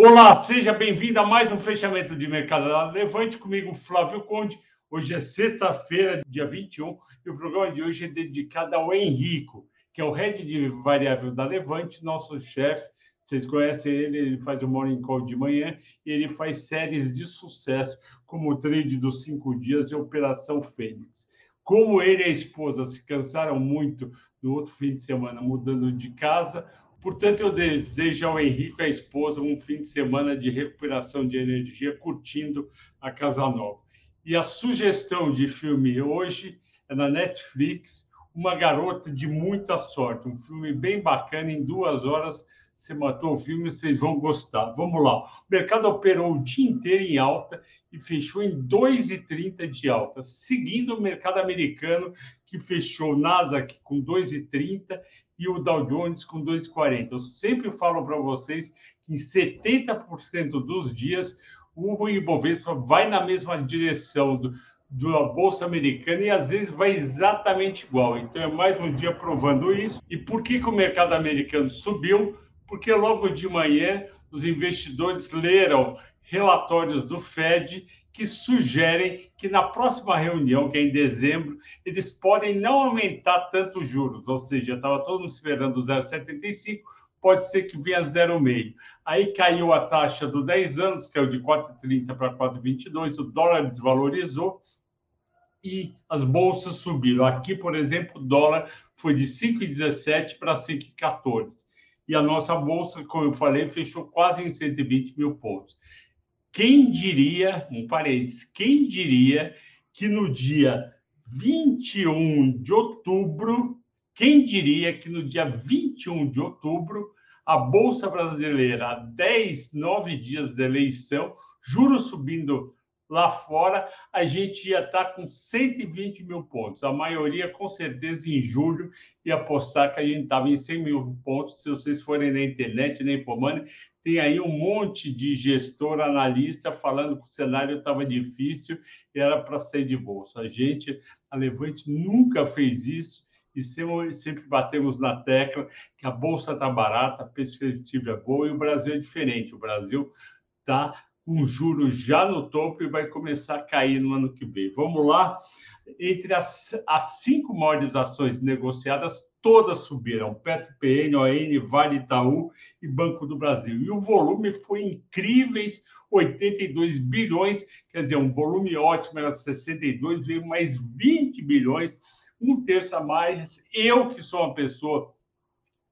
Olá, seja bem-vindo a mais um fechamento de mercado da Levante comigo, Flávio Conde. Hoje é sexta-feira, dia 21, e o programa de hoje é dedicado ao Henrico, que é o head de variável da Levante, nosso chefe. Vocês conhecem ele, ele faz o Morning Call de manhã e ele faz séries de sucesso, como o Trade dos Cinco Dias e Operação Fênix. Como ele e a esposa se cansaram muito no outro fim de semana mudando de casa, Portanto, eu desejo ao Henrique e à esposa um fim de semana de recuperação de energia, curtindo a Casa Nova. E a sugestão de filme hoje é na Netflix, Uma Garota de Muita Sorte, um filme bem bacana, em duas horas você matou o filme, vocês vão gostar. Vamos lá. O mercado operou o dia inteiro em alta e fechou em 2,30 de alta, seguindo o mercado americano, que fechou Nasdaq com 2,30 e o Dow Jones com 2,40. Eu sempre falo para vocês que em 70% dos dias o Ibovespa vai na mesma direção do, da Bolsa Americana e às vezes vai exatamente igual. Então é mais um dia provando isso. E por que, que o mercado americano subiu? porque logo de manhã os investidores leram relatórios do Fed que sugerem que na próxima reunião, que é em dezembro, eles podem não aumentar tanto os juros, ou seja, estava todo mundo esperando 0,75, pode ser que venha 0,5. Aí caiu a taxa do 10 anos, que é o de 4,30 para 4,22, o dólar desvalorizou e as bolsas subiram. Aqui, por exemplo, o dólar foi de 5,17 para 5,14 e a nossa bolsa, como eu falei, fechou quase em 120 mil pontos. Quem diria, um parênteses, quem diria que no dia 21 de outubro, quem diria que no dia 21 de outubro, a Bolsa Brasileira, a 10, 9 dias da eleição, juros subindo lá fora, a gente ia estar com 120 mil pontos. A maioria, com certeza, em julho, ia apostar que a gente estava em 100 mil pontos. Se vocês forem na internet, na Infomani, tem aí um monte de gestor, analista, falando que o cenário estava difícil e era para sair de bolsa. A gente, a Levante, nunca fez isso e sempre, sempre batemos na tecla que a bolsa está barata, a perspectiva é boa e o Brasil é diferente. O Brasil está com juros já no topo e vai começar a cair no ano que vem. Vamos lá. Entre as, as cinco maiores ações negociadas, todas subiram: Petro PN, ON, Vale Itaú e Banco do Brasil. E o volume foi incríveis, 82 bilhões, quer dizer, um volume ótimo, era 62, veio mais 20 bilhões, um terço a mais. Eu, que sou uma pessoa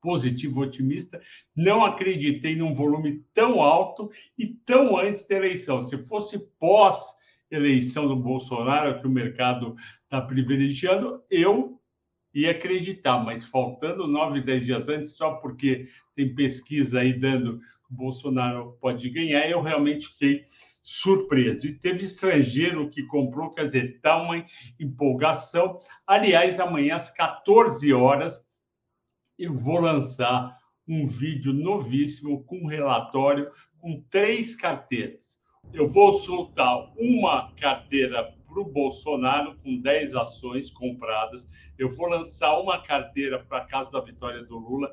positivo, otimista. Não acreditei num volume tão alto e tão antes da eleição. Se fosse pós eleição do Bolsonaro, que o mercado está privilegiando, eu ia acreditar, mas faltando nove, dez dias antes, só porque tem pesquisa aí dando que o Bolsonaro pode ganhar, eu realmente fiquei surpreso. E teve estrangeiro que comprou, quer dizer, está uma empolgação. Aliás, amanhã às 14 horas, eu vou lançar um vídeo novíssimo com um relatório com três carteiras. Eu vou soltar uma carteira para o Bolsonaro com 10 ações compradas. Eu vou lançar uma carteira para a casa da vitória do Lula.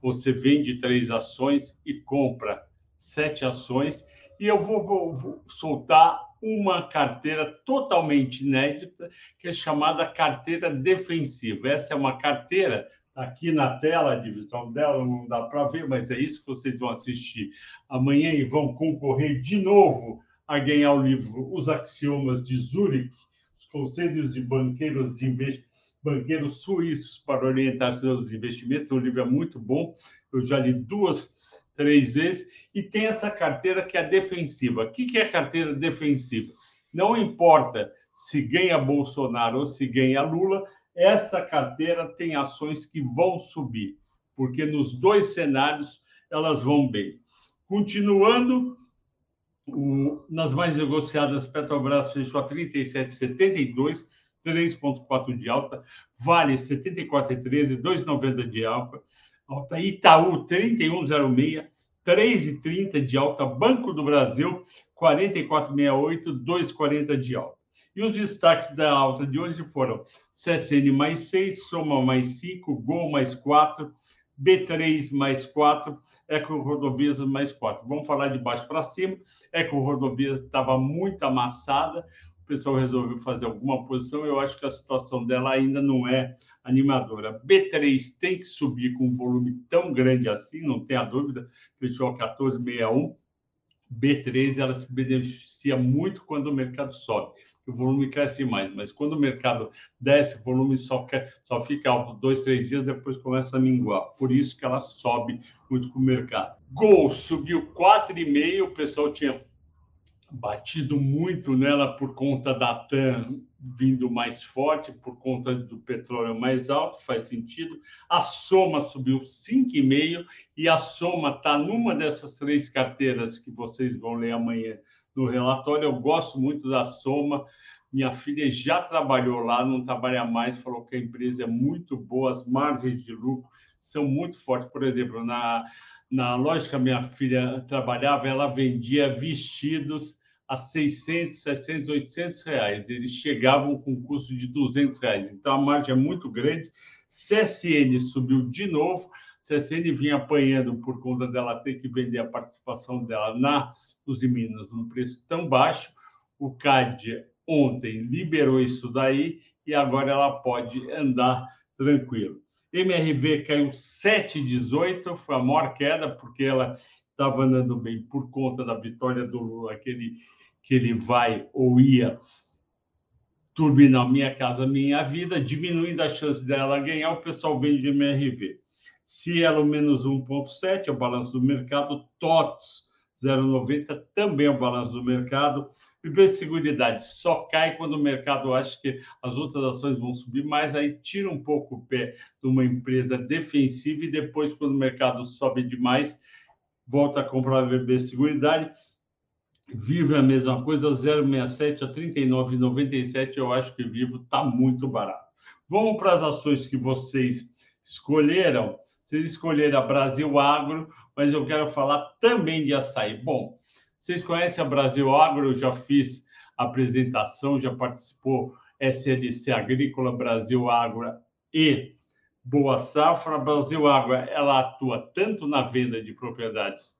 Você vende três ações e compra sete ações. E eu vou, vou, vou soltar uma carteira totalmente inédita, que é chamada carteira defensiva. Essa é uma carteira aqui na tela, a divisão dela, não dá para ver, mas é isso que vocês vão assistir amanhã e vão concorrer de novo a ganhar o livro Os Axiomas de Zurich, os conselhos de banqueiros de investimento banqueiros suíços para orientar seus investimentos. O livro é muito bom, eu já li duas, três vezes, e tem essa carteira que é defensiva. O que é carteira defensiva? Não importa se ganha Bolsonaro ou se ganha Lula, essa carteira tem ações que vão subir, porque nos dois cenários elas vão bem. Continuando, o, nas mais negociadas, Petrobras fechou a 37,72, 3,4 de alta, Vale 74,13, 2,90 de alta, alta Itaú 31,06, 3,30 de alta, Banco do Brasil 44,68, 2,40 de alta. E os destaques da alta de hoje foram CSN mais 6, Soma mais 5, Gol mais 4, B3 mais 4, Eco Rodovias mais 4. Vamos falar de baixo para cima. Eco Rodovias estava muito amassada, o pessoal resolveu fazer alguma posição. Eu acho que a situação dela ainda não é animadora. B3 tem que subir com um volume tão grande assim, não tenha dúvida, fechou a 1461. B3 ela se beneficia muito quando o mercado sobe o volume cresce mais, mas quando o mercado desce, o volume só, quer, só fica alto dois, três dias, depois começa a minguar. Por isso que ela sobe muito com o mercado. Gol subiu 4,5, o pessoal tinha batido muito nela por conta da TAM vindo mais forte, por conta do petróleo mais alto, faz sentido. A soma subiu 5,5 e a soma está numa dessas três carteiras que vocês vão ler amanhã no relatório. Eu gosto muito da Soma. Minha filha já trabalhou lá, não trabalha mais, falou que a empresa é muito boa, as margens de lucro são muito fortes. Por exemplo, na, na loja que a minha filha trabalhava, ela vendia vestidos a 600, 700, 800 reais. Eles chegavam com custo de 200 reais. Então, a margem é muito grande. CSN subiu de novo. CSN vinha apanhando por conta dela ter que vender a participação dela na Uzi Minas num preço tão baixo. O CAD ontem liberou isso daí e agora ela pode andar tranquilo. MRV caiu 7,18, foi a maior queda, porque ela estava andando bem por conta da vitória do Lula, que ele, que ele vai ou ia turbinar Minha Casa Minha Vida, diminuindo a chance dela ganhar, o pessoal vende MRV. Cielo menos 1,7, é o balanço do mercado, TOTS 0,90 também é o balanço do mercado. de Seguridade só cai quando o mercado acha que as outras ações vão subir mais, aí tira um pouco o pé de uma empresa defensiva e depois, quando o mercado sobe demais, volta a comprar a BB Seguridade. Vivo é a mesma coisa, 0,67 a 39,97. Eu acho que Vivo está muito barato. Vamos para as ações que vocês escolheram. Vocês escolheram a Brasil Agro, mas eu quero falar também de açaí. Bom, vocês conhecem a Brasil Agro, eu já fiz apresentação, já participou SLC Agrícola, Brasil Agro e Boa Safra. A Brasil Agro, ela atua tanto na venda de propriedades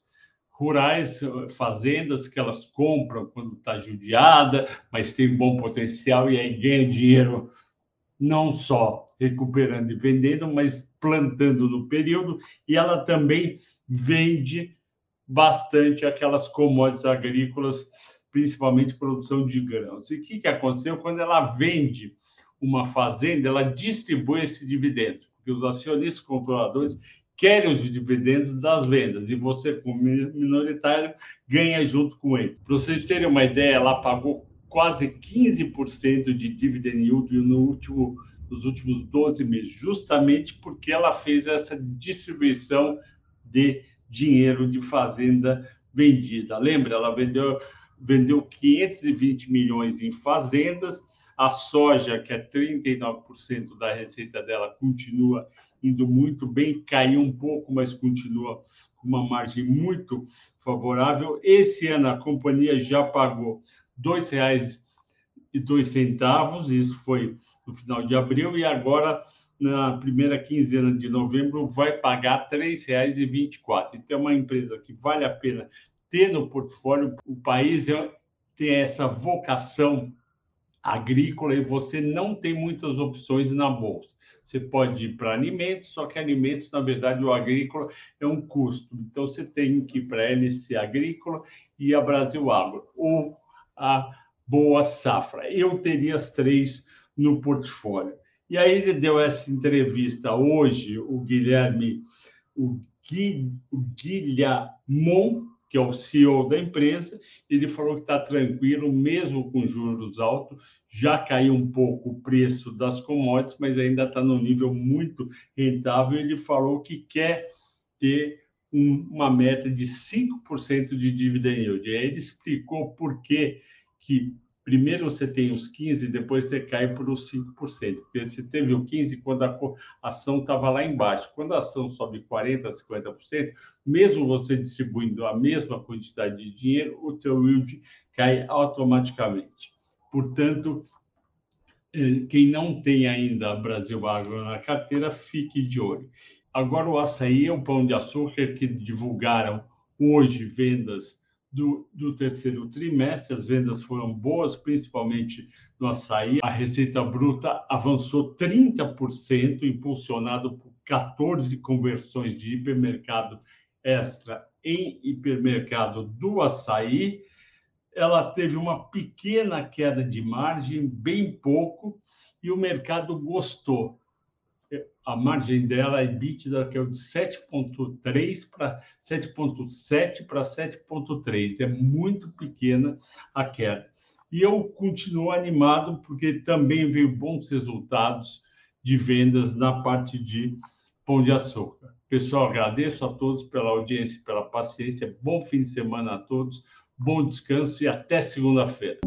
rurais, fazendas que elas compram quando está judiada, mas tem bom potencial e aí ganha dinheiro não só recuperando e vendendo, mas plantando no período, e ela também vende bastante aquelas commodities agrícolas, principalmente produção de grãos. E o que, que aconteceu? Quando ela vende uma fazenda, ela distribui esse dividendo, porque os acionistas controladores querem os dividendos das vendas, e você, como minoritário, ganha junto com ele. Para vocês terem uma ideia, ela pagou quase 15% de dividend yield no último nos últimos 12 meses, justamente porque ela fez essa distribuição de dinheiro de fazenda vendida. Lembra? Ela vendeu, vendeu 520 milhões em fazendas, a soja, que é 39% da receita dela, continua indo muito bem, caiu um pouco, mas continua com uma margem muito favorável. Esse ano a companhia já pagou R$ 2,02, isso foi no final de abril, e agora, na primeira quinzena de novembro, vai pagar R$ 3,24. Então, é uma empresa que vale a pena ter no portfólio. O país é, tem essa vocação agrícola e você não tem muitas opções na bolsa. Você pode ir para alimentos, só que alimentos, na verdade, o agrícola é um custo. Então, você tem que ir para a LC Agrícola e a Brasil Agro, ou a Boa Safra. Eu teria as três no portfólio. E aí ele deu essa entrevista hoje, o Guilherme, o, Gui, o Guilhamon, que é o CEO da empresa, ele falou que está tranquilo, mesmo com juros altos, já caiu um pouco o preço das commodities, mas ainda está no nível muito rentável. Ele falou que quer ter um, uma meta de 5% de dividend yield. E aí ele explicou por que, que primeiro você tem os 15, depois você cai para os 5%. Porque você teve o 15 quando a ação estava lá embaixo. Quando a ação sobe 40%, 50%, mesmo você distribuindo a mesma quantidade de dinheiro, o teu yield cai automaticamente. Portanto, eh, quem não tem ainda Brasil Agro na carteira, fique de olho. Agora o açaí é o pão de açúcar que divulgaram hoje vendas do, do, terceiro trimestre. As vendas foram boas, principalmente no açaí. A receita bruta avançou 30%, impulsionado por 14 conversões de hipermercado extra em hipermercado do açaí. Ela teve uma pequena queda de margem, bem pouco, e o mercado gostou a margem dela, é EBITDA, que é de 7,3 para 7,7 para 7,3. É muito pequena a queda. E eu continuo animado porque também veio bons resultados de vendas na parte de pão de açúcar. Pessoal, agradeço a todos pela audiência, pela paciência. Bom fim de semana a todos, bom descanso e até segunda-feira.